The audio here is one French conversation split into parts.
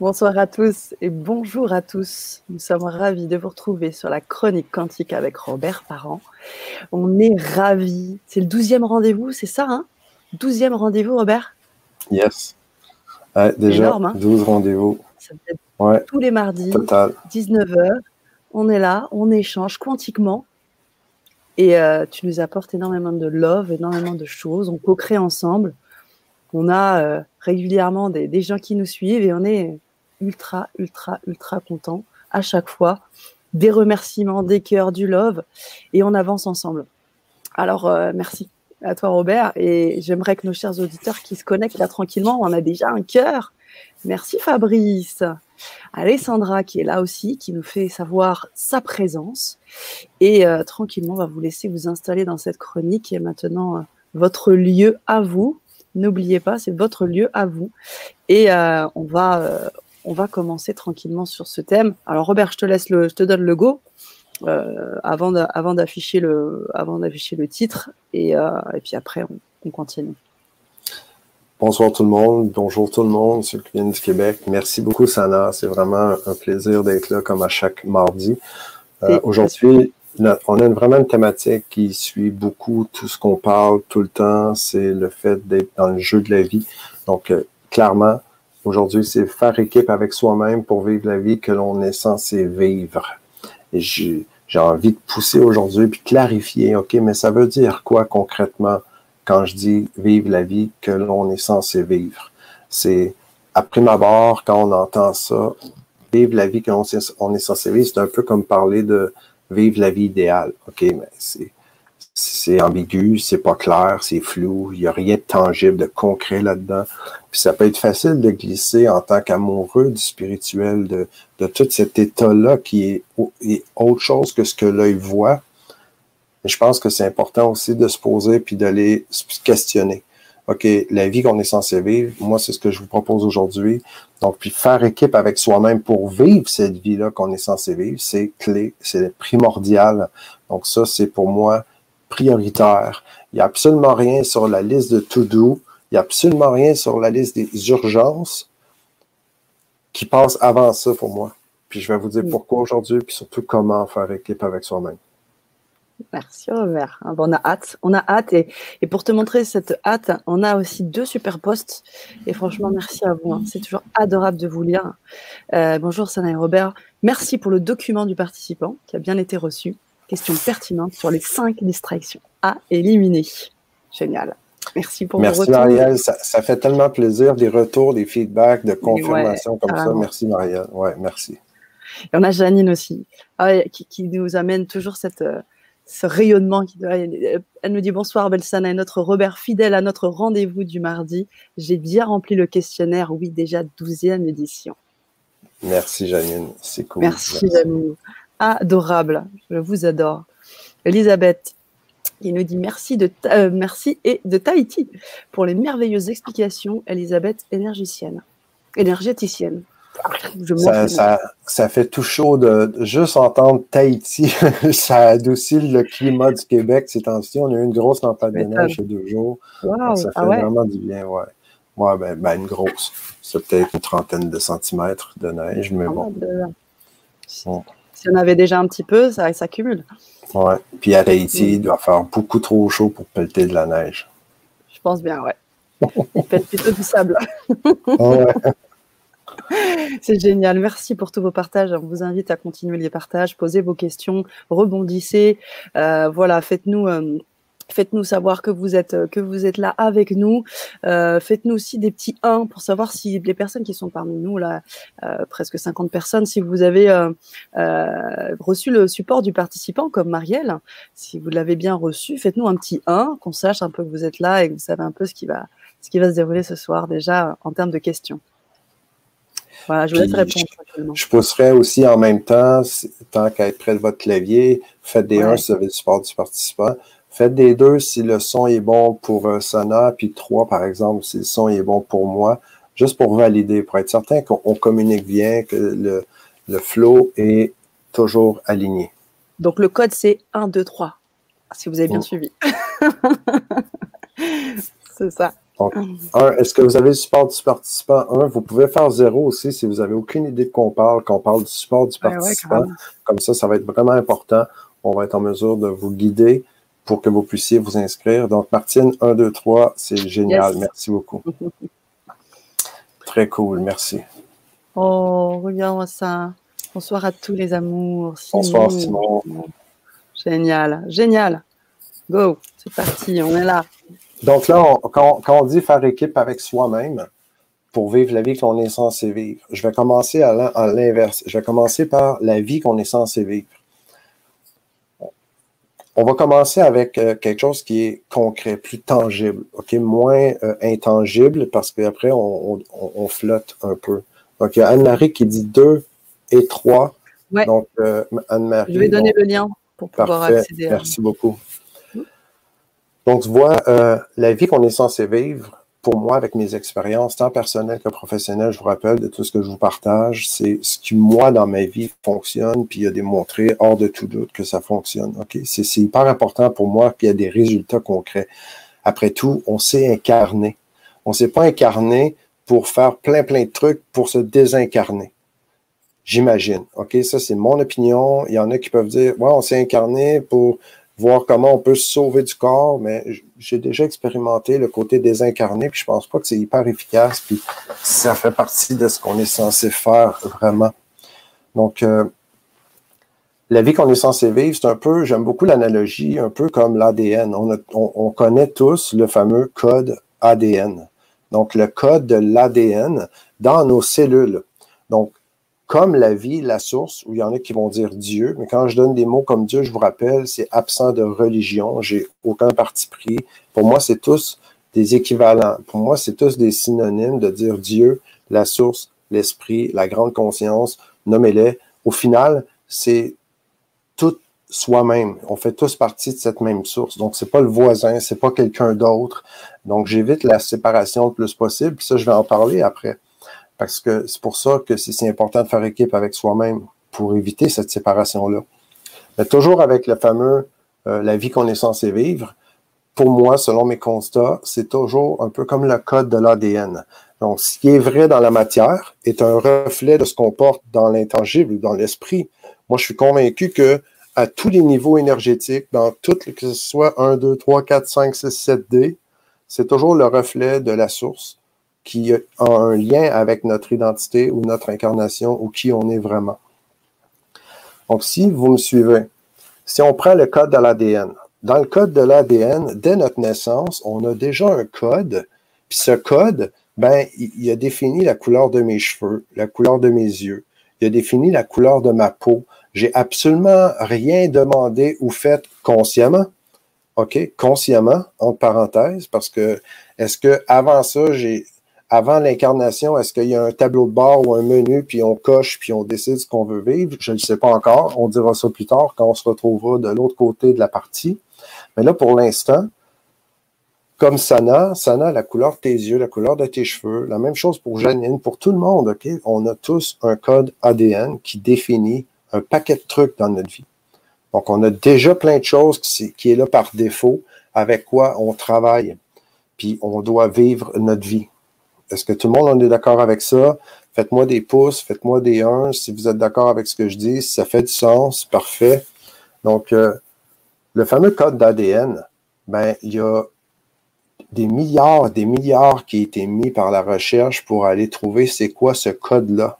Bonsoir à tous et bonjour à tous. Nous sommes ravis de vous retrouver sur la chronique quantique avec Robert Parent. On est ravis. C'est le douzième rendez-vous, c'est ça, hein? Douzième rendez-vous, Robert? Yes. déjà, 12 hein? rendez-vous. Tous les mardis, 19h. On est là, on échange quantiquement. Et euh, tu nous apportes énormément de love, énormément de choses. On co-crée ensemble on a euh, régulièrement des, gens qui nous suivent et on est ultra, ultra, ultra content à chaque fois. Des remerciements, des cœurs, du love et on avance ensemble. Alors, euh, merci à toi, Robert. Et j'aimerais que nos chers auditeurs qui se connectent là tranquillement, on a déjà un cœur. Merci, Fabrice. Alessandra qui est là aussi, qui nous fait savoir sa présence. Et euh, tranquillement, on va vous laisser vous installer dans cette chronique est maintenant votre lieu à vous. N'oubliez pas, c'est votre lieu à vous. Et euh, on, va, euh, on va commencer tranquillement sur ce thème. Alors Robert, je te laisse le, je te donne le go euh, avant d'afficher le, avant le titre et, et, puis après on, continue. Bonsoir tout le monde, bonjour tout le monde, c'est le client du Québec. Merci beaucoup Sana, c'est vraiment un plaisir d'être là comme à chaque mardi. Aujourd'hui, on a vraiment une thématique qui suit beaucoup tout ce qu'on parle tout le temps, c'est le fait d'être dans le jeu de la vie. Donc, euh, clairement, aujourd'hui, c'est faire équipe avec soi-même pour vivre la vie que l'on est censé vivre. Et j'ai envie de pousser aujourd'hui puis clarifier, OK, mais ça veut dire quoi concrètement quand je dis vivre la vie que l'on est censé vivre? C'est, à prime abord, quand on entend ça, vivre la vie que l'on est censé vivre, c'est un peu comme parler de vivre la vie idéale. OK, mais c'est, c'est ambigu, c'est pas clair, c'est flou, il n'y a rien de tangible, de concret là-dedans. Puis ça peut être facile de glisser en tant qu'amoureux du spirituel, de, de tout cet état-là qui est, autre chose que ce que l'œil voit. Mais je pense que c'est important aussi de se poser puis d'aller se questionner. OK, la vie qu'on est censé vivre, moi, c'est ce que je vous propose aujourd'hui. Donc, puis faire équipe avec soi-même pour vivre cette vie-là qu'on est censé vivre, c'est clé, c'est primordial. Donc, ça, c'est pour moi prioritaire. Il n'y a absolument rien sur la liste de to-do. Il n'y a absolument rien sur la liste des urgences qui passe avant ça pour moi. Puis je vais vous dire pourquoi aujourd'hui, puis surtout comment faire équipe avec soi-même. Merci Robert. Ah, on a hâte, on a hâte et, pour te montrer cette hâte, on a aussi deux super posts et franchement merci à vous. Hein. C'est toujours adorable de vous lire. Euh, bonjour Sana et Robert. Merci pour le document du participant qui a bien été reçu. Question pertinente sur les cinq distractions à éliminer. Génial. Merci pour Merci Marielle, ça, fait tellement plaisir des retours, des feedbacks, de confirmations comme ça. Merci Marielle. Ouais, merci. Et on a Janine aussi, ah qui, nous amène toujours cette, euh, ce rayonnement. Qui, elle nous dit bonsoir Belsana et notre Robert fidèle à notre rendez-vous du mardi. J'ai bien rempli le questionnaire, oui, déjà 12e édition. Merci Janine, c'est cool. Merci, Janine. Adorable, je vous adore. Elisabeth, il nous dit merci, de euh, merci et de Tahiti pour les merveilleuses explications, Elisabeth, énergicienne, énergéticienne ça, ça, fait tout chaud de, juste entendre Tahiti. ça adoucit le climat du Québec ces temps-ci. On a eu une grosse tempête de neige il y a deux jours. Ça ah fait vraiment du bien, ouais. Ouais, ben, ben une grosse. C'est peut-être une trentaine de centimètres de neige, mais bon. Si on avait déjà un petit peu, ça s'accumule. Ouais. Puis à Tahiti, il doit faire beaucoup trop chaud pour pelleter de la neige. Je pense bien, ouais. Il pète plutôt du sable. ouais. C'est génial. Merci pour tous vos partages. On vous invite à continuer les partages, posez vos questions, rebondissez. Euh, voilà, faites-nous. Euh, faites-nous savoir que vous êtes que vous êtes là avec nous. Euh, faites-nous aussi des petits 1 pour savoir si les personnes qui sont parmi nous, là, presque 50 personnes, si vous avez reçu le support du participant comme Marielle, si vous l'avez bien reçu, faites-nous un petit 1, qu'on sache un peu que vous êtes là et que vous savez un peu ce qui va ce qui va se dérouler ce soir déjà en termes de questions je pousserais aussi en même temps, tant qu'à être près de votre clavier, faites des 1 si vous avez le support du participant. Faites des 2 si le son est bon pour euh, Sana, puis 3 par exemple si le son est bon pour moi, juste pour valider, pour être certain qu'on communique bien, que le, le flow est toujours aligné. Donc le code c'est 1, 2, 3, si vous avez bien mm. suivi. c'est ça. Donc, un, est-ce que vous avez le support du participant? Un, vous pouvez faire zéro aussi si vous n'avez aucune idée de quoi on parle, qu'on parle du support du participant. Comme ça, ça va être vraiment important. On va être en mesure de vous guider pour que vous puissiez vous inscrire. Donc, Martine, 1, 2, 3, c'est génial. Merci beaucoup. Très cool, merci. Oh, regarde-moi ça. Bonsoir à tous les amours. Bonsoir, Simon. Génial, génial. Go, c'est parti, on est là. Donc là, quand, on dit faire équipe avec soi-même pour vivre la vie qu'on est censé vivre, je vais commencer à l'inverse. Je vais commencer par la vie qu'on est censé vivre. On va commencer avec euh, quelque chose qui est concret, plus tangible, ok, moins euh, intangible parce qu'après on, flotte un peu. Donc il y a Anne-Marie qui dit 2 et 3. Donc euh, Anne-Marie. Je vais donner le lien pour pouvoir accéder. Merci beaucoup. Donc, tu vois, euh, la vie qu'on est censé vivre, pour moi, avec mes expériences, tant personnelles que professionnelles, je vous rappelle de tout ce que je vous partage, c'est ce qui, moi, dans ma vie, fonctionne, puis il a démontré, hors de tout doute, que ça fonctionne. OK? C'est hyper important pour moi qu'il y ait des résultats concrets. Après tout, on s'est incarné. On s'est pas incarné pour faire plein, plein de trucs pour se désincarner. J'imagine. OK? Ça, c'est mon opinion. Il y en a qui peuvent dire, ouais, on s'est incarné pour voir comment on peut se sauver du corps, mais j'ai déjà expérimenté le côté désincarné, puis je pense pas que c'est hyper efficace, puis ça fait partie de ce qu'on est censé faire vraiment. Donc, euh, la vie qu'on est censé vivre, c'est un peu, j'aime beaucoup l'analogie, un peu comme l'ADN. On, on, connaît tous le fameux code ADN. Donc, le code de l'ADN dans nos cellules. Donc, comme la vie, la source, où il y en a qui vont dire Dieu, mais quand je donne des mots comme Dieu, je vous rappelle, c'est absent de religion, j'ai aucun parti pris. Pour moi, c'est tous des équivalents. Pour moi, c'est tous des synonymes de dire Dieu, la source, l'esprit, la grande conscience, nommez-les. Au final, c'est tout soi-même. On fait tous partie de cette même source. Donc, c'est pas le voisin, c'est pas quelqu'un d'autre. Donc, j'évite la séparation le plus possible. Puis ça, je vais en parler après. Parce que c'est pour ça que c'est si important de faire équipe avec soi-même pour éviter cette séparation-là. Mais toujours avec le fameux euh, la vie qu'on est censé vivre, pour moi, selon mes constats, c'est toujours un peu comme le code de l'ADN. Donc, ce qui est vrai dans la matière est un reflet de ce qu'on porte dans l'intangible, dans l'esprit. Moi, je suis convaincu que à tous les niveaux énergétiques, dans toutes, que ce soit 1, 2, 3, 4, 5, 6, 7 D, c'est toujours le reflet de la source qui a un lien avec notre identité ou notre incarnation ou qui on est vraiment. Donc, si vous me suivez, si on prend le code de l'ADN, dans le code de l'ADN, dès notre naissance, on a déjà un code, puis ce code, ben, il a défini la couleur de mes cheveux, la couleur de mes yeux, il a défini la couleur de ma peau. J'ai absolument rien demandé ou fait consciemment. OK? Consciemment, entre parenthèses, parce que est-ce que avant ça, j'ai avant l'incarnation, est-ce qu'il y a un tableau de bord ou un menu, puis on coche, puis on décide ce qu'on veut vivre? Je ne sais pas encore. On dira ça plus tard quand on se retrouvera de l'autre côté de la partie. Mais là, pour l'instant, comme Sana, Sana, la couleur de tes yeux, la couleur de tes cheveux, la même chose pour Janine, pour tout le monde, OK? On a tous un code ADN qui définit un paquet de trucs dans notre vie. Donc, on a déjà plein de choses qui, qui est là par défaut, avec quoi on travaille. Puis, on doit vivre notre vie. Est-ce que tout le monde en est d'accord avec ça? Faites-moi des pouces, faites-moi des 1 si vous êtes d'accord avec ce que je dis, si ça fait du sens, parfait. Donc, euh, le fameux code d'ADN, ben, il y a des milliards, des milliards qui ont été mis par la recherche pour aller trouver c'est quoi ce code-là.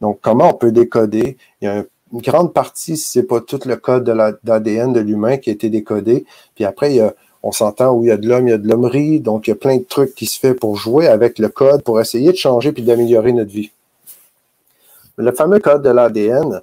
Donc, comment on peut décoder? Il y a une grande partie, si c'est pas tout le code de l'ADN de l'humain qui a été décodé. Puis après, il y a on s'entend où il y a de l'homme, il y a de l'hommerie, donc il y a plein de trucs qui se fait pour jouer avec le code, pour essayer de changer puis d'améliorer notre vie. Le fameux code de l'ADN,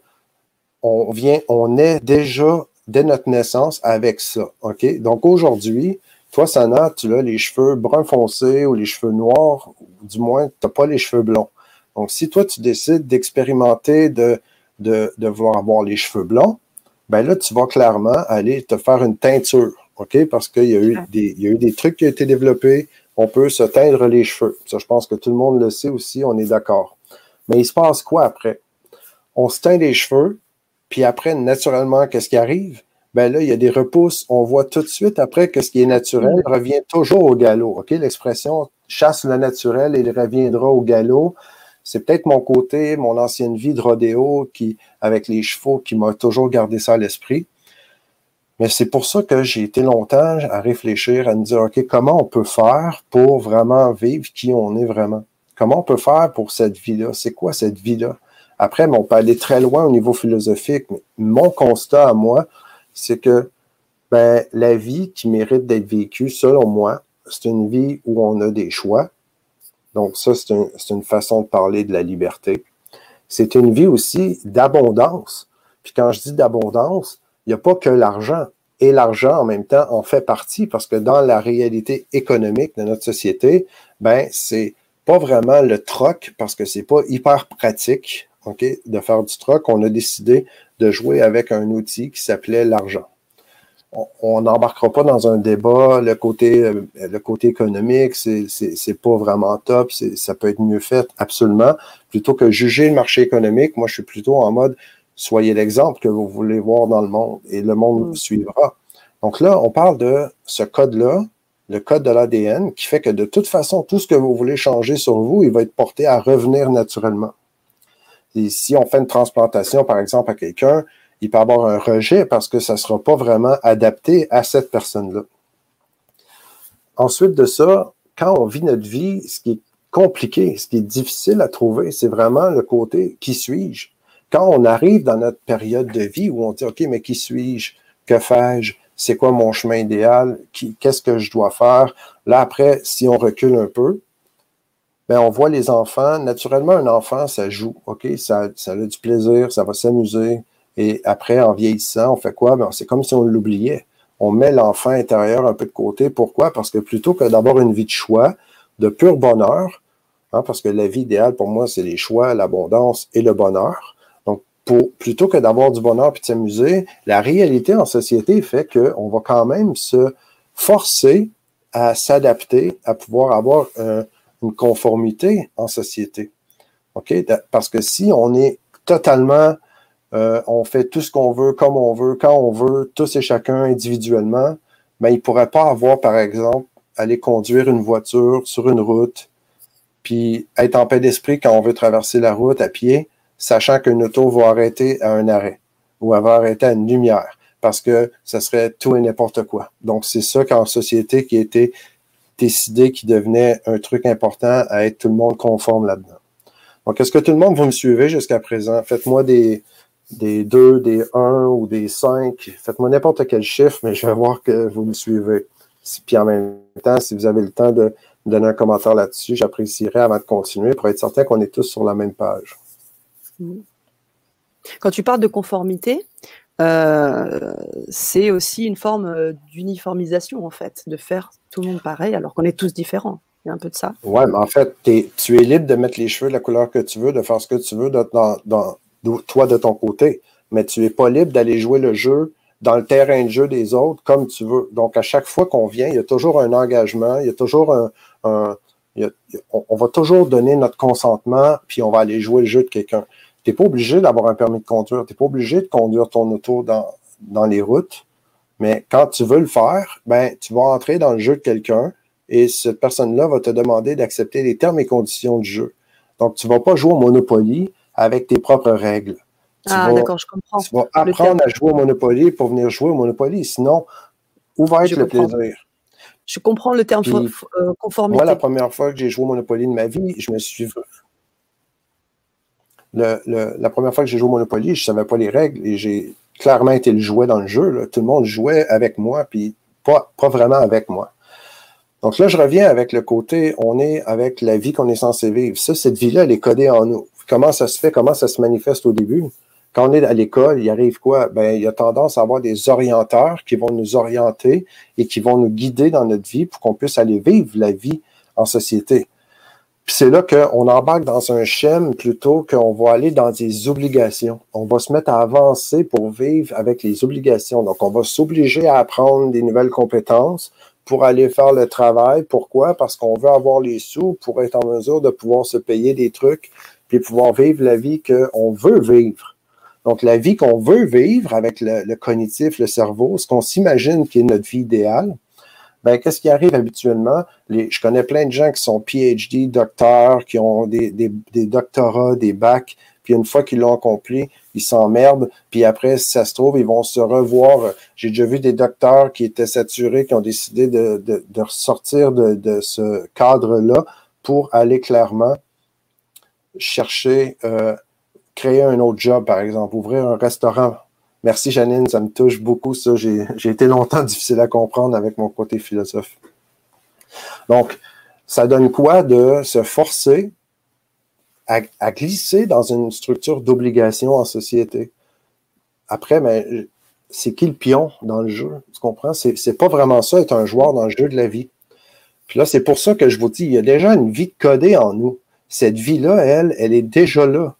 on vient, on est déjà dès notre naissance avec ça. OK? Donc aujourd'hui, toi, Sana, tu as les cheveux bruns foncés ou les cheveux noirs, du moins, tu n'as pas les cheveux blonds. Donc, si toi, tu décides d'expérimenter de, de, de vouloir avoir les cheveux blonds, ben là, tu vas clairement aller te faire une teinture. OK? Parce qu'il y, a eu des, il y a eu des trucs qui ont été développés. On peut se teindre les cheveux. Ça, je pense que tout le monde le sait aussi, on est d'accord. Mais il se passe quoi après? On se teint les cheveux, puis après, naturellement, qu'est-ce qui arrive? ben là, il y a des repousses. On voit tout de suite après que ce qui est naturel mm. revient toujours au galop. OK? L'expression chasse le naturel et il reviendra au galop. C'est peut-être mon côté, mon ancienne vie de rodéo qui, avec les chevaux, qui m'a toujours gardé ça à l'esprit. Mais c'est pour ça que j'ai été longtemps à réfléchir, à me dire, OK, comment on peut faire pour vraiment vivre qui on est vraiment? Comment on peut faire pour cette vie-là? C'est quoi cette vie-là? Après, on peut aller très loin au niveau philosophique, mais mon constat à moi, c'est que ben, la vie qui mérite d'être vécue, selon moi, c'est une vie où on a des choix. Donc, ça, c'est une façon de parler de la liberté. C'est une vie aussi d'abondance. Puis quand je dis d'abondance, il n'y a pas que l'argent. Et l'argent, en même temps, en fait partie parce que dans la réalité économique de notre société, ben, c'est pas vraiment le troc parce que c'est pas hyper pratique, OK, de faire du troc. On a décidé de jouer avec un outil qui s'appelait l'argent. On n'embarquera pas dans un débat, le côté, euh, le côté économique, c'est pas vraiment top, ça peut être mieux fait, absolument. Plutôt que juger le marché économique, moi je suis plutôt en mode soyez l'exemple que vous voulez voir dans le monde et le monde mm. suivra. Donc là, on parle de ce code-là, le code de l'ADN, qui fait que de toute façon, tout ce que vous voulez changer sur vous, il va être porté à revenir naturellement. Et si on fait une transplantation, par exemple, à quelqu'un, il peut avoir un rejet parce que ça ne sera pas vraiment adapté à cette personne-là. Ensuite de ça, quand on vit notre vie, ce qui est compliqué, ce qui est difficile à trouver, c'est vraiment le côté qui suis-je? Quand on arrive dans notre période de vie où on dit, OK, mais qui suis-je? Que fais-je? C'est quoi mon chemin idéal? Qu'est-ce que je dois faire? Là, après, si on recule un peu, ben, on voit les enfants. Naturellement, un enfant, ça joue, OK? Ça, ça a du plaisir, ça va s'amuser. Et après, en vieillissant, on fait quoi? Ben, c'est comme si on l'oubliait. On met l'enfant intérieur un peu de côté. Pourquoi? Parce que plutôt que d'avoir une vie de choix, de pur bonheur, hein, parce que la vie idéale pour moi, c'est les choix, l'abondance et le bonheur. Plutôt que d'avoir du bonheur puis de s'amuser, la réalité en société fait qu'on va quand même se forcer à s'adapter, à pouvoir avoir un, une conformité en société. OK? Parce que si on est totalement, euh, on fait tout ce qu'on veut, comme on veut, quand on veut, tous et chacun individuellement, ben, il ne pourrait pas avoir, par exemple, aller conduire une voiture sur une route, puis être en paix d'esprit quand on veut traverser la route à pied, sachant qu'une auto va arrêter à un arrêt ou va arrêter à une lumière, parce que ce serait tout et n'importe quoi. Donc, c'est ça qu'en société qui été décidé qu'il devenait un truc important à être tout le monde conforme là-dedans. Donc, est-ce que tout le monde, vous me suivez jusqu'à présent? Faites-moi des, des 2, des 1 ou des 5. Faites-moi n'importe quel chiffre, mais je vais voir que vous me suivez. Puis en même temps, si vous avez le temps de donner un commentaire là-dessus, j'apprécierais avant de continuer pour être certain qu'on est tous sur la même page. Quand tu parles de conformité, euh, c'est aussi une forme euh, d'uniformisation, en fait, de faire tout le monde pareil alors qu'on est tous différents. Il y a un peu de ça. Oui, mais en fait, tu es libre de mettre les cheveux de la couleur que tu veux, de faire ce que tu veux dans, toi de ton côté, mais tu n'es pas libre d'aller jouer le jeu dans le terrain de jeu des autres comme tu veux. Donc, à chaque fois qu'on vient, il y a toujours un engagement, il y a toujours un. On, va toujours donner notre consentement, puis on va aller jouer le jeu de quelqu'un. Tu n'es pas obligé d'avoir un permis de conduire. Tu n'es pas obligé de conduire ton auto dans, dans les routes. Mais quand tu veux le faire, ben, tu vas entrer dans le jeu de quelqu'un et cette personne-là va te demander d'accepter les termes et conditions du jeu. Donc, tu ne vas pas jouer au Monopoly avec tes propres règles. ah, d'accord, je comprends. Tu vas apprendre à jouer au Monopoly pour venir jouer au Monopoly. Sinon, où va être le plaisir? Je comprends le terme euh, conformité. Moi, la première fois que j'ai joué au Monopoly de ma vie, je me suis la première fois que j'ai joué au Monopoly, je ne savais pas les règles et j'ai clairement été le jouet dans le jeu. Tout le monde jouait avec moi, puis pas, pas vraiment avec moi. Donc là, je reviens avec le côté, on est avec la vie qu'on est censé vivre. Ça, cette vie-là, elle est codée en nous. Comment ça se fait? Comment ça se manifeste au début? Quand on est à l'école, il arrive quoi? Ben, il y a tendance à avoir des orienteurs qui vont nous orienter et qui vont nous guider dans notre vie pour qu'on puisse aller vivre la vie en société. Puis c'est là qu'on embarque dans un schéma plutôt qu'on va aller dans des obligations. On va se mettre à avancer pour vivre avec les obligations. Donc, on va s'obliger à apprendre des nouvelles compétences pour aller faire le travail. Pourquoi? Parce qu'on veut avoir les sous pour être en mesure de pouvoir se payer des trucs puis pouvoir vivre la vie qu'on veut vivre. Donc, la vie qu'on veut vivre avec le, cognitif, le cerveau, ce qu'on s'imagine qui est notre vie idéale, ben, qu'est-ce qui arrive habituellement? Les, je connais plein de gens qui sont PhD, docteurs, qui ont des, des, des doctorats, des bacs, puis une fois qu'ils l'ont accompli, ils s'emmerdent, puis après, si ça se trouve, ils vont se revoir. J'ai déjà vu des docteurs qui étaient saturés, qui ont décidé de, de, de sortir de, de ce cadre-là pour aller clairement chercher euh, créer un autre job, par exemple, ouvrir un restaurant. Merci Janine, ça me touche beaucoup, ça. J'ai été longtemps difficile à comprendre avec mon côté philosophe. Donc, ça donne quoi de se forcer à, glisser dans une structure d'obligation en société? Après, mais c'est qui le pion dans le jeu? Tu comprends? C'est pas vraiment ça, être un joueur dans le jeu de la vie. Puis là, c'est pour ça que je vous dis, il y a déjà une vie codée en nous. Cette vie-là, elle, elle est déjà là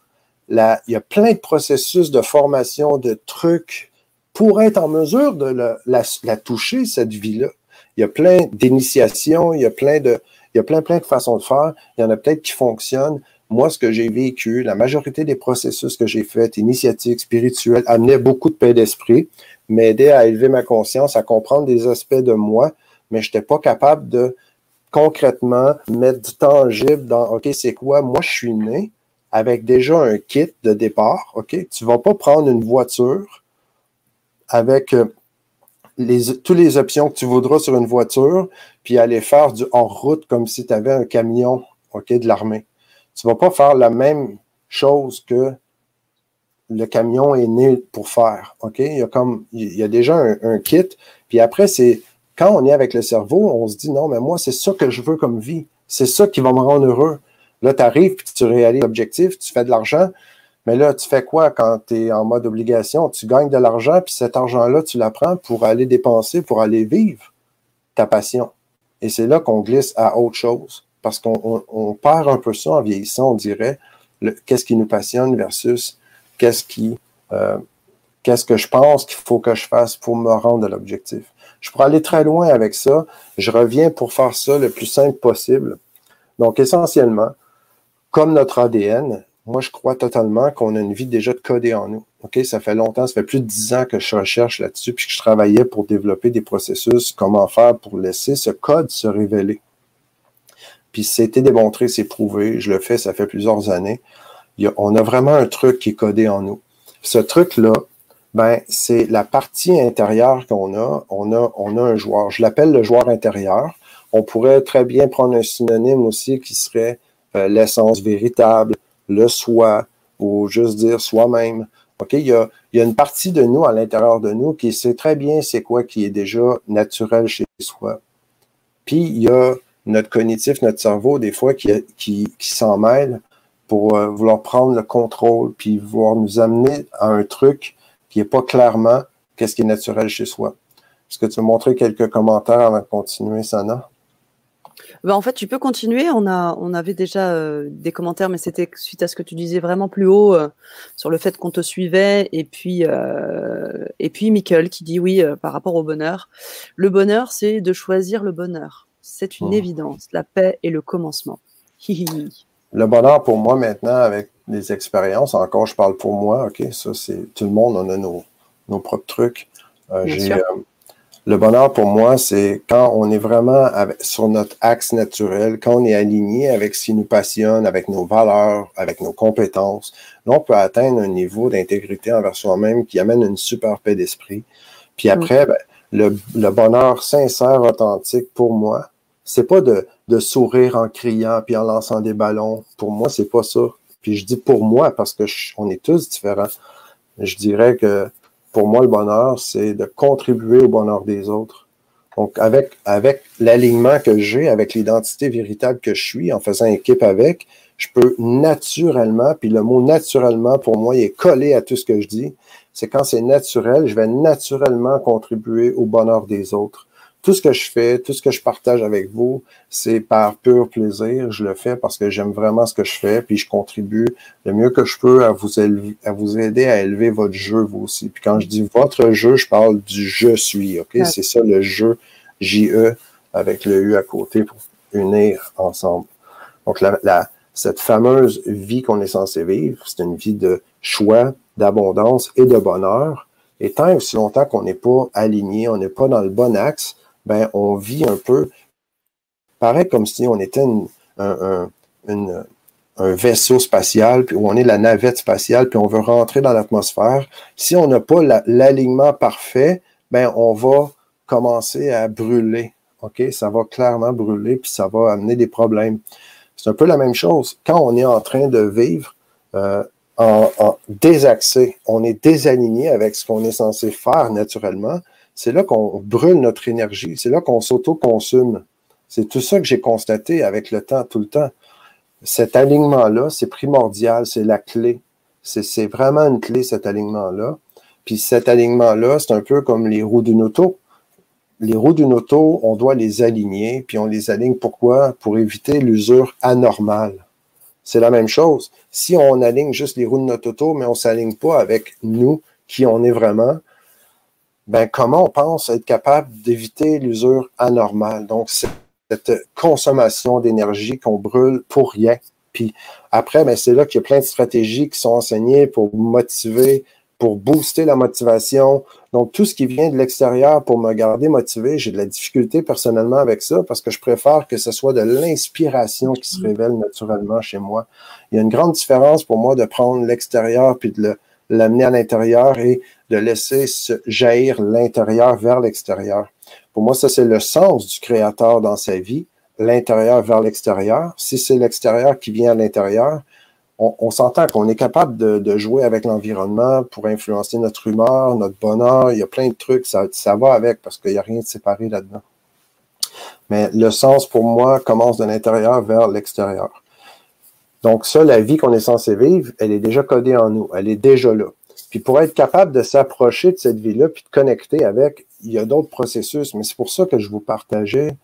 il y a plein de processus de formation, de trucs pour être en mesure de la, toucher, cette vie-là. Il y a plein d'initiations, il y a plein de, il y a plein, plein de façons de faire. Il y en a peut-être qui fonctionnent. Moi, ce que j'ai vécu, la majorité des processus que j'ai faits, initiatiques, spirituels, amenaient beaucoup de paix d'esprit, m'aidaient à élever ma conscience, à comprendre des aspects de moi, mais je n'étais pas capable de concrètement mettre du tangible dans OK, c'est quoi? Moi, je suis né, avec déjà un kit de départ, OK? Tu ne vas pas prendre une voiture avec euh, les, toutes les options que tu voudras sur une voiture, puis aller faire du hors-route comme si tu avais un camion, OK, de l'armée. Tu ne vas pas faire la même chose que le camion est né pour faire, OK? Il y a comme, il y a déjà un, un kit, puis après, c'est, quand on est avec le cerveau, on se dit, non, mais moi, c'est ça que je veux comme vie. C'est ça qui va me rendre heureux. Là, tu arrives, puis tu réalises l'objectif, tu fais de l'argent. Mais là, tu fais quoi quand tu es en mode obligation? Tu gagnes de l'argent, puis cet argent-là, tu l'apprends pour aller dépenser, pour aller vivre ta passion. Et c'est là qu'on glisse à autre chose. Parce qu'on perd un peu ça en vieillissant, on dirait, qu'est-ce qui nous passionne versus qu'est-ce qui, euh, qu'est-ce que je pense qu'il faut que je fasse pour me rendre à l'objectif. Je pourrais aller très loin avec ça. Je reviens pour faire ça le plus simple possible. Donc, essentiellement, comme notre ADN, moi, je crois totalement qu'on a une vie déjà codée en nous. OK? Ça fait longtemps, ça fait plus de dix ans que je recherche là-dessus, puis que je travaillais pour développer des processus, comment faire pour laisser ce code se révéler. Puis c'était démontré, c'est prouvé, je le fais, ça fait plusieurs années. on a vraiment un truc qui est codé en nous. Ce truc-là, ben, c'est la partie intérieure qu'on a. On a, on a un joueur. Je l'appelle le joueur intérieur. On pourrait très bien prendre un synonyme aussi qui serait euh, l'essence véritable, le soi, ou juste dire soi-même. Il y a, il y a une partie de nous à l'intérieur de nous qui sait très bien c'est quoi qui est déjà naturel chez soi. Puis il y a notre cognitif, notre cerveau, des fois, qui, qui, qui s'en mêle pour euh, vouloir prendre le contrôle, puis vouloir nous amener à un truc qui n'est pas clairement qu'est-ce qui est naturel chez soi. Est-ce que tu veux montrer quelques commentaires avant de continuer, Sana? Bah, en fait, tu peux continuer. On, a, on avait déjà euh, des commentaires, mais c'était suite à ce que tu disais vraiment plus haut euh, sur le fait qu'on te suivait. Et puis, euh, et puis Michael qui dit oui par rapport au bonheur. Le bonheur, c'est de choisir le bonheur. C'est une oh. évidence. La paix est le commencement. le bonheur pour moi maintenant, avec les expériences, encore je parle pour moi, ok, ça c'est tout le monde, on a nos, nos propres trucs. J'ai le bonheur pour moi, c'est quand on est vraiment sur notre axe naturel, quand on est aligné avec ce qui nous passionne, avec nos valeurs, avec nos compétences. Là, on peut atteindre un niveau d'intégrité envers soi-même qui amène une super paix d'esprit. Puis après, ben, le, bonheur sincère, authentique pour moi, c'est pas de, de sourire en criant puis en lançant des ballons. Pour moi, c'est pas ça. Puis je dis pour moi parce que on est tous différents. Je dirais que pour moi, le bonheur, c'est de contribuer au bonheur des autres. Donc, avec, avec l'alignement que j'ai, avec l'identité véritable que je suis, en faisant équipe avec, je peux naturellement, puis le mot naturellement, pour moi, il est collé à tout ce que je dis. C'est quand c'est naturel, je vais naturellement contribuer au bonheur des autres tout ce que je fais, tout ce que je partage avec vous, c'est par pur plaisir. Je le fais parce que j'aime vraiment ce que je fais, puis je contribue le mieux que je peux à vous, élever, à vous aider à élever votre jeu, vous aussi. Puis quand je dis votre jeu, je parle du je suis, OK? C'est ça le jeu, J-E, avec le U à côté pour unir ensemble. Donc, la, cette fameuse vie qu'on est censé vivre, c'est une vie de choix, d'abondance et de bonheur. Et tant et aussi longtemps qu'on n'est pas aligné, on n'est pas dans le bon axe, ben, on vit un peu pareil comme si on était un, vaisseau spatial, puis on est la navette spatiale, puis on veut rentrer dans l'atmosphère. Si on n'a pas l'alignement parfait, ben, on va commencer à brûler. OK? Ça va clairement brûler, puis ça va amener des problèmes. C'est un peu la même chose. Quand on est en train de vivre euh, en, en, désaxé, on est désaligné avec ce qu'on est censé faire naturellement, c'est là qu'on brûle notre énergie, c'est là qu'on s'auto-consume. C'est tout ça que j'ai constaté avec le temps, tout le temps. Cet alignement-là, c'est primordial, c'est la clé. C'est vraiment une clé, cet alignement-là. Puis cet alignement-là, c'est un peu comme les roues d'une auto les roues d'une auto, on doit les aligner, puis on les aligne pourquoi? Pour éviter l'usure anormale. C'est la même chose. Si on aligne juste les roues de notre auto, mais on ne s'aligne pas avec nous, qui on est vraiment, ben comment on pense être capable d'éviter l'usure anormale? Donc, cette consommation d'énergie qu'on brûle pour rien. Puis après, ben, c'est là qu'il y a plein de stratégies qui sont enseignées pour motiver pour booster la motivation. Donc, tout ce qui vient de l'extérieur pour me garder motivé, j'ai de la difficulté personnellement avec ça parce que je préfère que ce soit de l'inspiration qui se révèle naturellement chez moi. Il y a une grande différence pour moi de prendre l'extérieur puis de l'amener à l'intérieur et de laisser se jaillir l'intérieur vers l'extérieur. Pour moi, ça, c'est le sens du créateur dans sa vie, l'intérieur vers l'extérieur. Si c'est l'extérieur qui vient à l'intérieur, on, s'entend qu'on est capable de, jouer avec l'environnement pour influencer notre humeur, notre bonheur. Il y a plein de trucs, ça, ça va avec parce qu'il n'y a rien de séparé là-dedans. Mais le sens pour moi commence de l'intérieur vers l'extérieur. Donc ça, la vie qu'on est censé vivre, elle est déjà codée en nous, elle est déjà là. Puis pour être capable de s'approcher de cette vie-là, puis de connecter avec, il y a d'autres processus, mais c'est pour ça que je vous partageais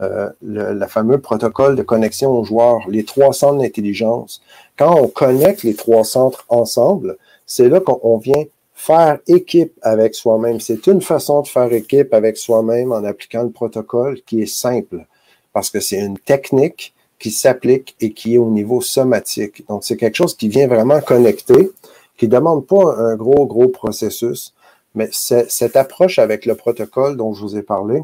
euh, le, fameux protocole de connexion aux joueurs, les trois centres d'intelligence. Quand on connecte les trois centres ensemble, c'est là qu'on vient faire équipe avec soi-même. C'est une façon de faire équipe avec soi-même en appliquant le protocole qui est simple, parce que c'est une technique qui s'applique et qui est au niveau somatique. Donc, c'est quelque chose qui vient vraiment connecter, qui demande pas un gros, gros processus, mais cette approche avec le protocole dont je vous ai parlé,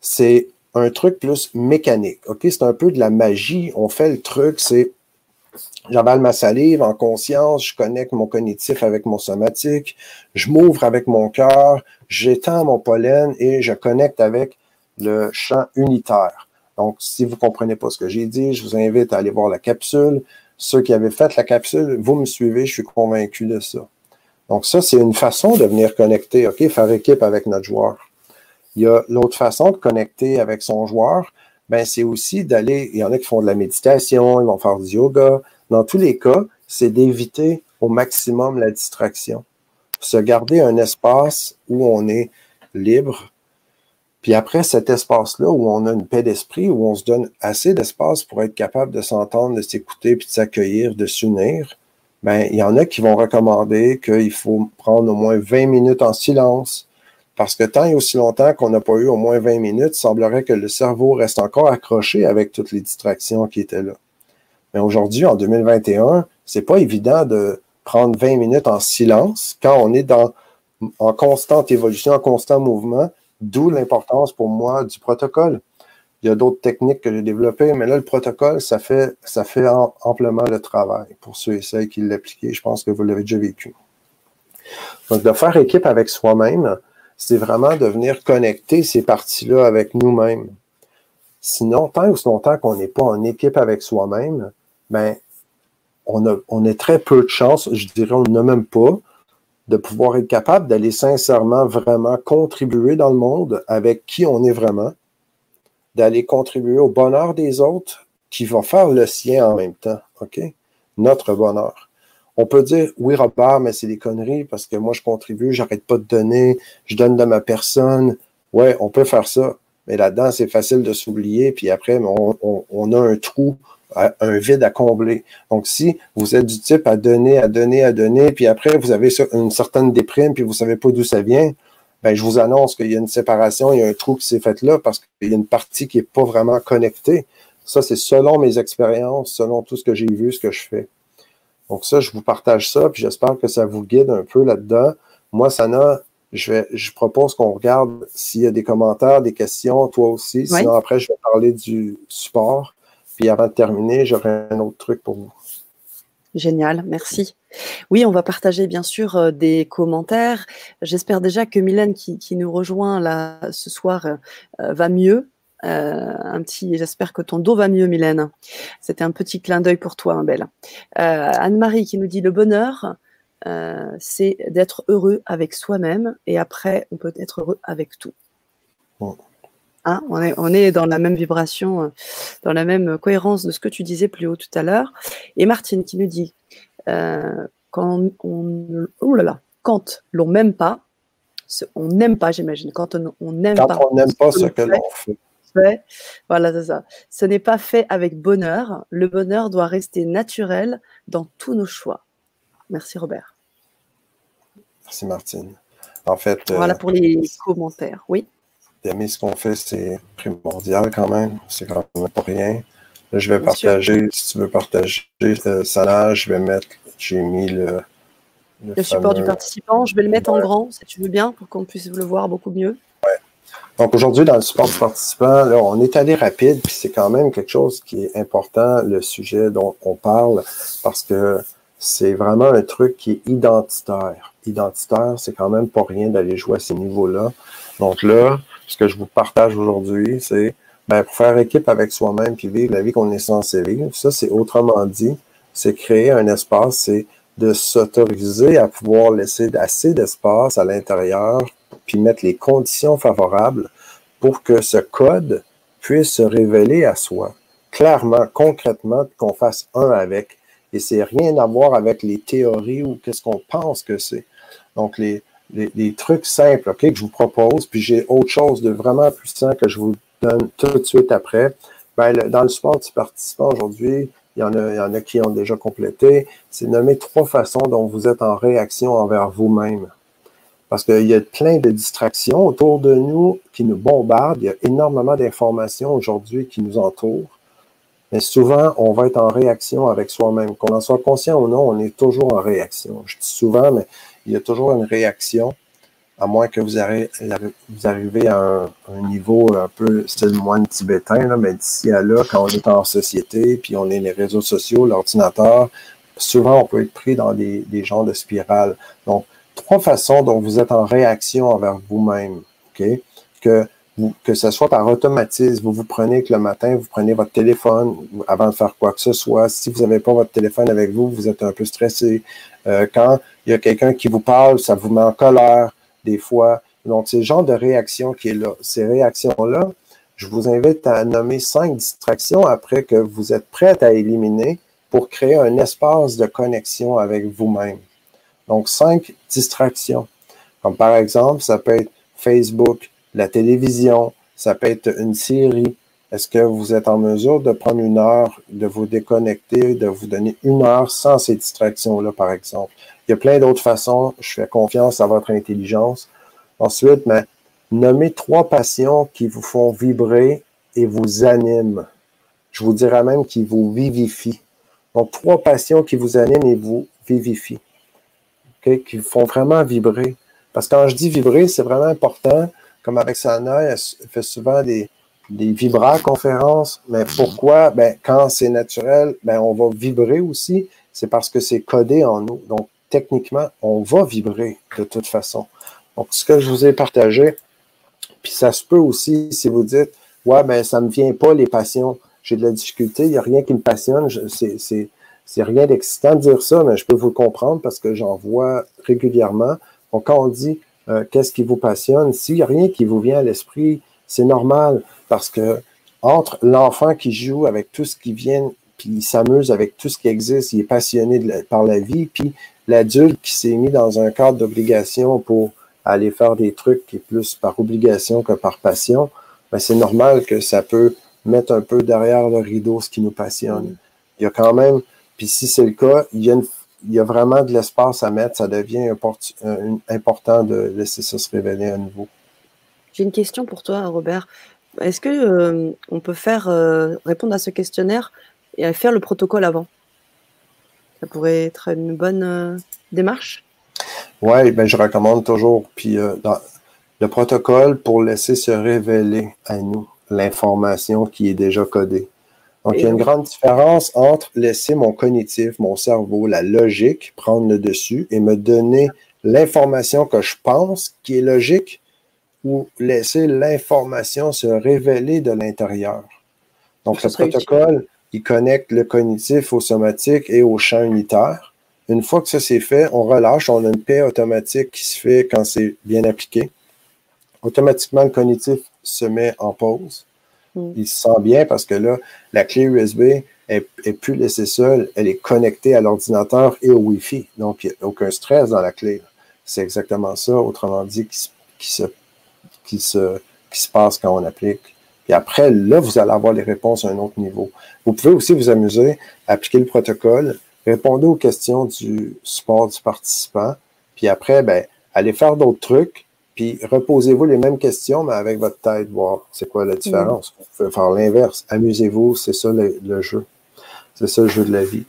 c'est un truc plus mécanique. OK? C'est un peu de la magie. On fait le truc, c'est j'avale ma salive en conscience, je connecte mon cognitif avec mon somatique, je m'ouvre avec mon cœur, j'étends mon pollen et je connecte avec le champ unitaire. Donc, si vous ne comprenez pas ce que j'ai dit, je vous invite à aller voir la capsule. Ceux qui avaient fait la capsule, vous me suivez, je suis convaincu de ça. Donc, ça, c'est une façon de venir connecter, OK, faire équipe avec notre joueur. Il y a l'autre façon de connecter avec son joueur, ben c'est aussi d'aller, il y en a qui font de la méditation, ils vont faire du yoga. Dans tous les cas, c'est d'éviter au maximum la distraction. Se garder un espace où on est libre. Puis après cet espace-là, où on a une paix d'esprit, où on se donne assez d'espace pour être capable de s'entendre, de s'écouter, puis de s'accueillir, de s'unir, ben, il y en a qui vont recommander qu'il faut prendre au moins 20 minutes en silence, parce que tant et aussi longtemps qu'on n'a pas eu au moins 20 minutes, il semblerait que le cerveau reste encore accroché avec toutes les distractions qui étaient là. Mais aujourd'hui, en 2021, c'est pas évident de prendre 20 minutes en silence quand on est dans, en constante évolution, en constant mouvement, d'où l'importance pour moi du protocole. Il y a d'autres techniques que j'ai développées, mais là, le protocole, ça fait, ça fait amplement le travail pour ceux et celles qui l'appliquent. Je pense que vous l'avez déjà vécu. Donc, de faire équipe avec soi-même, c'est vraiment de venir connecter ces parties-là avec nous-mêmes. Sinon, tant ou longtemps qu'on n'est pas en équipe avec soi-même, ben, on a, on a très peu de chance, je dirais, on n'a même pas, de pouvoir être capable d'aller sincèrement, vraiment contribuer dans le monde avec qui on est vraiment, d'aller contribuer au bonheur des autres qui va faire le sien en même temps, OK? Notre bonheur on peut dire, oui, Robert, mais c'est des conneries parce que moi, je contribue, j'arrête pas de donner, je donne de ma personne. Ouais, on peut faire ça. Mais là-dedans, c'est facile de s'oublier. Puis après, on, a un trou, un vide à combler. Donc, si vous êtes du type à donner, à donner, à donner, puis après, vous avez une certaine déprime, puis vous savez pas d'où ça vient, ben, je vous annonce qu'il y a une séparation, il y a un trou qui s'est fait là parce qu'il y a une partie qui est pas vraiment connectée. Ça, c'est selon mes expériences, selon tout ce que j'ai vu, ce que je fais. Donc ça, je vous partage ça, puis j'espère que ça vous guide un peu là-dedans. Moi, Sana, je, vais, je propose qu'on regarde s'il y a des commentaires, des questions, toi aussi. Sinon, après, je vais parler du support. Puis avant de terminer, j'aurai un autre truc pour vous. Génial, merci. Oui, on va partager bien sûr euh, des commentaires. J'espère déjà que Mylène qui, nous rejoint là ce soir euh, euh, va mieux. un petit, j'espère que ton dos va mieux, Mylène. C'était un petit clin d'œil pour toi, hein, belle. Anne-Marie qui nous dit le bonheur, c'est d'être heureux avec soi-même et après on peut être heureux avec tout. Hein, on, est, on, est, dans la même vibration, euh, dans la même cohérence de ce que tu disais plus haut tout à l'heure. Et Martine qui nous dit euh, quand on, oh là là, quand l'on n'aime pas, on n'aime pas, j'imagine, quand on n'aime pas, on n'aime pas ce que l'on fait. Voilà, c'est ça. Ce n'est pas fait avec bonheur. Le bonheur doit rester naturel dans tous nos choix. Merci Robert. Merci Martine. En fait. Voilà euh, pour les commentaires. Oui ce qu'on fait, c'est primordial quand même. C'est quand même pas rien. Là, je vais partager, si tu veux partager euh, ça je vais mettre, j'ai mis le. Le, support du participant, je vais le mettre en grand, si tu veux bien, pour qu'on puisse le voir beaucoup mieux. Ouais. Donc aujourd'hui, dans le support du participant, là, on est allé rapide, puis c'est quand même quelque chose qui est important, le sujet dont on parle, parce que c'est vraiment un truc qui est identitaire. Identitaire, c'est quand même pas rien d'aller jouer à ces niveaux-là. Donc là, ce que je vous partage aujourd'hui, c'est ben, pour faire équipe avec soi-même puis vivre la vie qu'on est censé vivre. Ça, c'est autrement dit, c'est créer un espace, c'est de s'autoriser à pouvoir laisser assez d'espace à l'intérieur puis mettre les conditions favorables pour que ce code puisse se révéler à soi, clairement, concrètement, qu'on fasse un avec. Et c'est rien à voir avec les théories ou qu'est-ce qu'on pense que c'est. Donc, les, des, trucs simples ok, que je vous propose, puis j'ai autre chose de vraiment puissant que je vous donne tout de suite après. Ben, dans le sport du participant aujourd'hui, il y, en a, il y en a qui ont déjà complété, c'est nommer trois façons dont vous êtes en réaction envers vous-même. Parce qu'il y a plein de distractions autour de nous qui nous bombardent. Il y a énormément d'informations aujourd'hui qui nous entourent. Mais souvent, on va être en réaction avec soi-même. Qu'on en soit conscient ou non, on est toujours en réaction. Je dis souvent, mais il y a toujours une réaction, à moins que vous, arrivez à un, niveau un peu style moine tibétain, mais d'ici à là, quand on est en société, puis on est les réseaux sociaux, l'ordinateur, souvent on peut être pris dans des, genres de spirales. Donc, trois façons dont vous êtes en réaction envers vous-même? Que que ce soit par automatisme, vous vous prenez que le matin, vous prenez votre téléphone avant de faire quoi que ce soit. Si vous n'avez pas votre téléphone avec vous, vous êtes un peu stressé. Euh, quand il y a quelqu'un qui vous parle, ça vous met en colère des fois. Donc, c'est le genre de réaction qui est là. Ces réactions-là, je vous invite à nommer cinq distractions après que vous êtes prête à éliminer pour créer un espace de connexion avec vous-même. Donc, cinq distractions. Comme par exemple, ça peut être Facebook, la télévision, ça peut être une série. Est-ce que vous êtes en mesure de prendre une heure, de vous déconnecter, de vous donner une heure sans ces distractions-là, par exemple? Il y a plein d'autres façons. Je fais confiance à votre intelligence. Ensuite, mais, nommez trois passions qui vous font vibrer et vous animent. Je vous dirais même qui vous vivifient. Donc, trois passions qui vous animent et vous vivifient. Qui vous font vraiment vibrer. Parce que quand je dis vibrer, c'est vraiment important. Comme avec Sana, elle fait souvent des, des vibra-conférences. Mais pourquoi? Ben, quand c'est naturel, ben, on va vibrer aussi. C'est parce que c'est codé en nous. Donc, techniquement, on va vibrer de toute façon. Donc, ce que je vous ai partagé, puis ça se peut aussi si vous dites, ouais, ben, ça me vient pas les passions, j'ai de la difficulté, il n'y a rien qui me passionne, c'est rien d'excitant de dire ça, mais je peux vous comprendre parce que j'en vois régulièrement. Donc, quand on dit euh, qu'est-ce qui vous passionne, s'il n'y a rien qui vous vient à l'esprit, c'est normal parce que entre l'enfant qui joue avec tout ce qui vient, puis il s'amuse avec tout ce qui existe, il est passionné par la vie, puis l'adulte qui s'est mis dans un cadre d'obligation pour aller faire des trucs qui est plus par obligation que par passion, ben c'est normal que ça peut mettre un peu derrière le rideau ce qui nous passionne. Il y a quand même, puis si c'est le cas, il y, a il y a vraiment de l'espace à mettre, ça devient important de laisser ça se révéler à nouveau. J'ai une question pour toi, Robert. Est-ce que euh, on peut faire euh, répondre à ce questionnaire et faire le protocole avant? Ça pourrait être une bonne euh, démarche? Oui, ben, je recommande toujours. Puis dans le protocole pour laisser se révéler à nous l'information qui est déjà codée. Donc, il y a une grande différence entre laisser mon cognitif, mon cerveau, la logique prendre le dessus et me donner l'information que je pense qui est logique ou laisser l'information se révéler de l'intérieur. Donc, le protocole, il connecte le cognitif au somatique et au champ unitaire. Une fois que ça c'est fait, on relâche, on a une paix automatique qui se fait quand c'est bien appliqué. Automatiquement, le cognitif se met en pause. Mm. Il se sent bien parce que là, la clé USB est, plus laissée seule, elle est connectée à l'ordinateur et au Wi-Fi. Donc, il n'y a aucun stress dans la clé. C'est exactement ça, autrement dit, qui, qui, se, qui, se, qui se passe quand on applique. Et après, là, vous allez avoir les réponses à un autre niveau. Vous pouvez aussi vous amuser, appliquer le protocole, répondre aux questions du support du participant, puis après, ben, allez faire d'autres trucs, puis reposez-vous les mêmes questions, mais avec votre tête, voir c'est quoi la différence. Vous pouvez faire l'inverse. Amusez-vous, c'est ça le, jeu. C'est ça le jeu de la vie.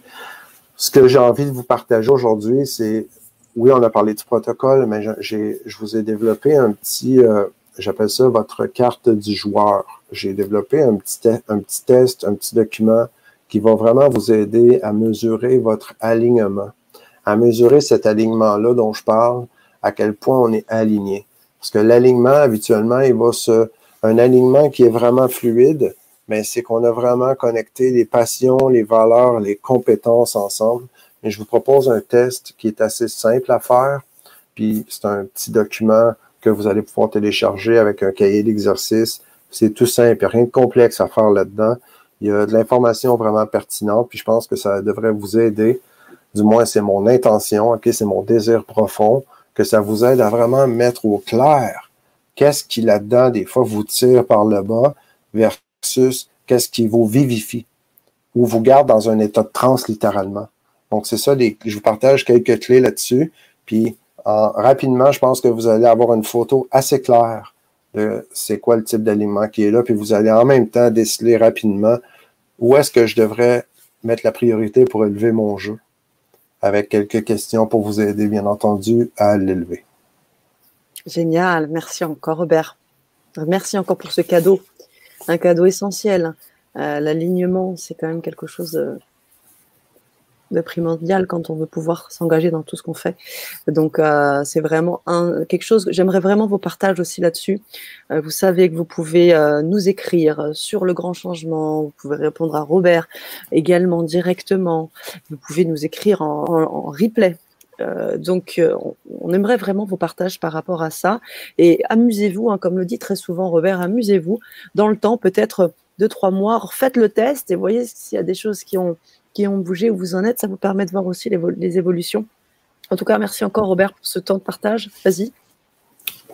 Ce que j'ai envie de vous partager aujourd'hui, c'est, oui, on a parlé du protocole, mais j'ai, je vous ai développé un petit, euh, j'appelle ça votre carte du joueur. J'ai développé un petit, un petit test, un petit document qui va vraiment vous aider à mesurer votre alignement, à mesurer cet alignement-là dont je parle, à quel point on est aligné. Parce que l'alignement, habituellement, il va se. Un alignement qui est vraiment fluide, mais c'est qu'on a vraiment connecté les passions, les valeurs, les compétences ensemble. Mais je vous propose un test qui est assez simple à faire. Puis c'est un petit document que vous allez pouvoir télécharger avec un cahier d'exercice. C'est tout simple, rien de complexe à faire là-dedans. Il y a de l'information vraiment pertinente, puis je pense que ça devrait vous aider. Du moins, c'est mon intention, ok, c'est mon désir profond que ça vous aide à vraiment mettre au clair qu'est-ce qui là-dedans, des fois, vous tire par le bas versus qu'est-ce qui vous vivifie ou vous garde dans un état de transe littéralement. Donc, c'est ça, je vous partage quelques clés là-dessus. Puis, rapidement, je pense que vous allez avoir une photo assez claire de c'est quoi le type d'aliment qui est là. Puis, vous allez en même temps déceler rapidement où est-ce que je devrais mettre la priorité pour élever mon jeu avec quelques questions pour vous aider, bien entendu, à l'élever. Génial. Merci encore, Robert. Merci encore pour ce cadeau. Un cadeau essentiel. Euh, l'alignement, c'est quand même quelque chose de, primordial quand on veut pouvoir s'engager dans tout ce qu'on fait. Donc euh, c'est vraiment quelque chose. J'aimerais vraiment vos partages aussi là-dessus. Euh, vous savez que vous pouvez euh, nous écrire sur le grand changement. Vous pouvez répondre à Robert également directement. Vous pouvez nous écrire en, en, replay. donc, on, aimerait vraiment vos partages par rapport à ça. Et amusez-vous, hein, comme le dit très souvent Robert, amusez-vous dans le temps, peut-être deux, trois mois, faites le test et voyez s'il y a des choses qui ont, qui ont bougé, où vous en êtes. Ça vous permet de voir aussi les, évolutions. En tout cas, merci encore Robert pour ce temps de partage. Vas-y.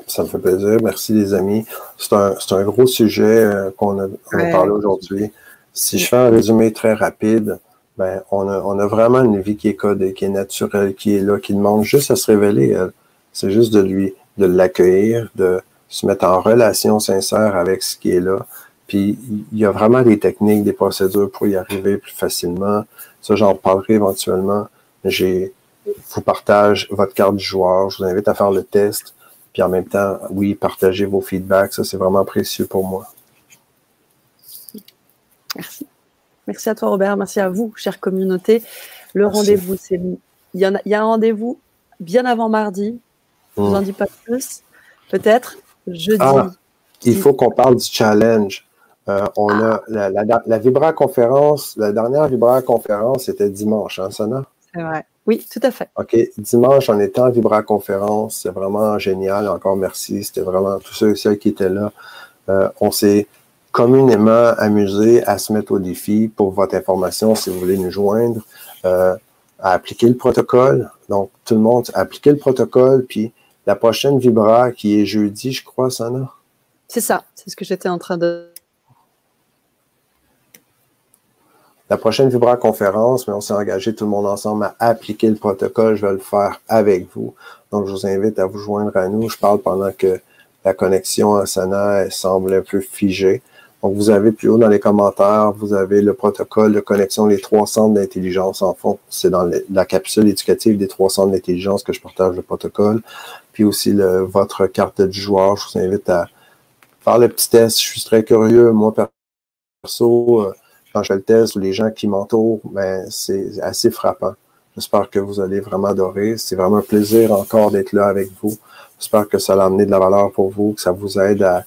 Ça me fait plaisir. Merci les amis. C'est un, gros sujet euh, qu'on a, parlé aujourd'hui. Si je fais un résumé très rapide, ben, on a, vraiment une vie qui est codée, qui est naturelle, qui est là, qui demande juste à se révéler. C'est juste de lui, de l'accueillir, de se mettre en relation sincère avec ce qui est là, puis il y a vraiment des techniques, des procédures pour y arriver plus facilement. Ça, j'en parlerai éventuellement. J'ai, vous partage votre carte du joueur. Je vous invite à faire le test. Puis en même temps, oui, partagez vos feedbacks. Ça, c'est vraiment précieux pour moi. Merci. Merci à toi, Robert. Merci à vous, chère communauté. Le rendez-vous, c'est. Il y, a, il y a un rendez-vous bien avant mardi. Je vous en hmm. dis pas plus. Peut-être jeudi. Ah, il faut qu'on parle du challenge. Euh, on a la, la, Vibra conférence, la dernière Vibra conférence était dimanche, hein, Sana? C'est vrai. Oui, tout à fait. OK. Dimanche, on était en Vibra conférence. C'est vraiment génial. Encore merci. C'était vraiment tous ceux et celles qui étaient là. Euh, on s'est communément amusé à se mettre au défi pour votre information, si vous voulez nous joindre, euh, à appliquer le protocole. Donc, tout le monde a appliqué le protocole. Puis, la prochaine Vibra qui est jeudi, je crois, Sana? C'est ça. C'est ce que j'étais en train de La prochaine Vibra conférence, mais on s'est engagé tout le monde ensemble à appliquer le protocole. Je vais le faire avec vous. Donc, je vous invite à vous joindre à nous. Je parle pendant que la connexion à Sana semble un peu figée. Donc, vous avez plus haut dans les commentaires, vous avez le protocole de connexion les trois centres d'intelligence. En fond, c'est dans la capsule éducative des trois centres d'intelligence que je partage le protocole. Puis aussi le, votre carte de joueur. Je vous invite à faire le petit test. Je suis très curieux. Moi, perso, euh, quand je le test, les gens qui m'entourent, ben, c'est assez frappant. J'espère que vous allez vraiment adorer. C'est vraiment un plaisir encore d'être là avec vous. J'espère que ça va amener de la valeur pour vous, que ça vous aide à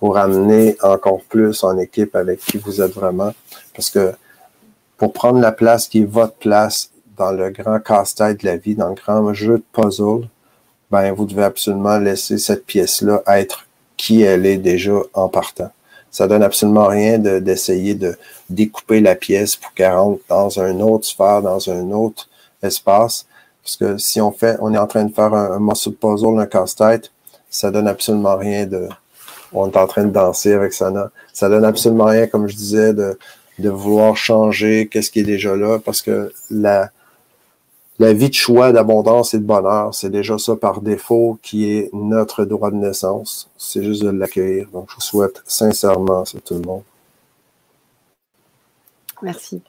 vous ramener encore plus en équipe avec qui vous êtes vraiment. Parce que pour prendre la place qui est votre place dans le grand casse-tête de la vie, dans le grand jeu de puzzle, ben, vous devez absolument laisser cette pièce-là être qui elle est déjà en partant. Ça donne absolument rien d'essayer de, découper la pièce pour qu'elle rentre dans un autre sphère, dans un autre espace. Parce que si on fait, on est en train de faire un, un morceau de puzzle, un casse-tête, ça donne absolument rien de, on est en train de danser avec Sana. Ça donne absolument rien, comme je disais, de, de vouloir changer qu'est-ce qui est déjà là, parce que la, la vie de choix d'abondance et de bonheur, c'est déjà ça par défaut qui est notre droit de naissance. C'est juste de l'accueillir. Donc, je vous souhaite sincèrement ça tout le monde. Merci.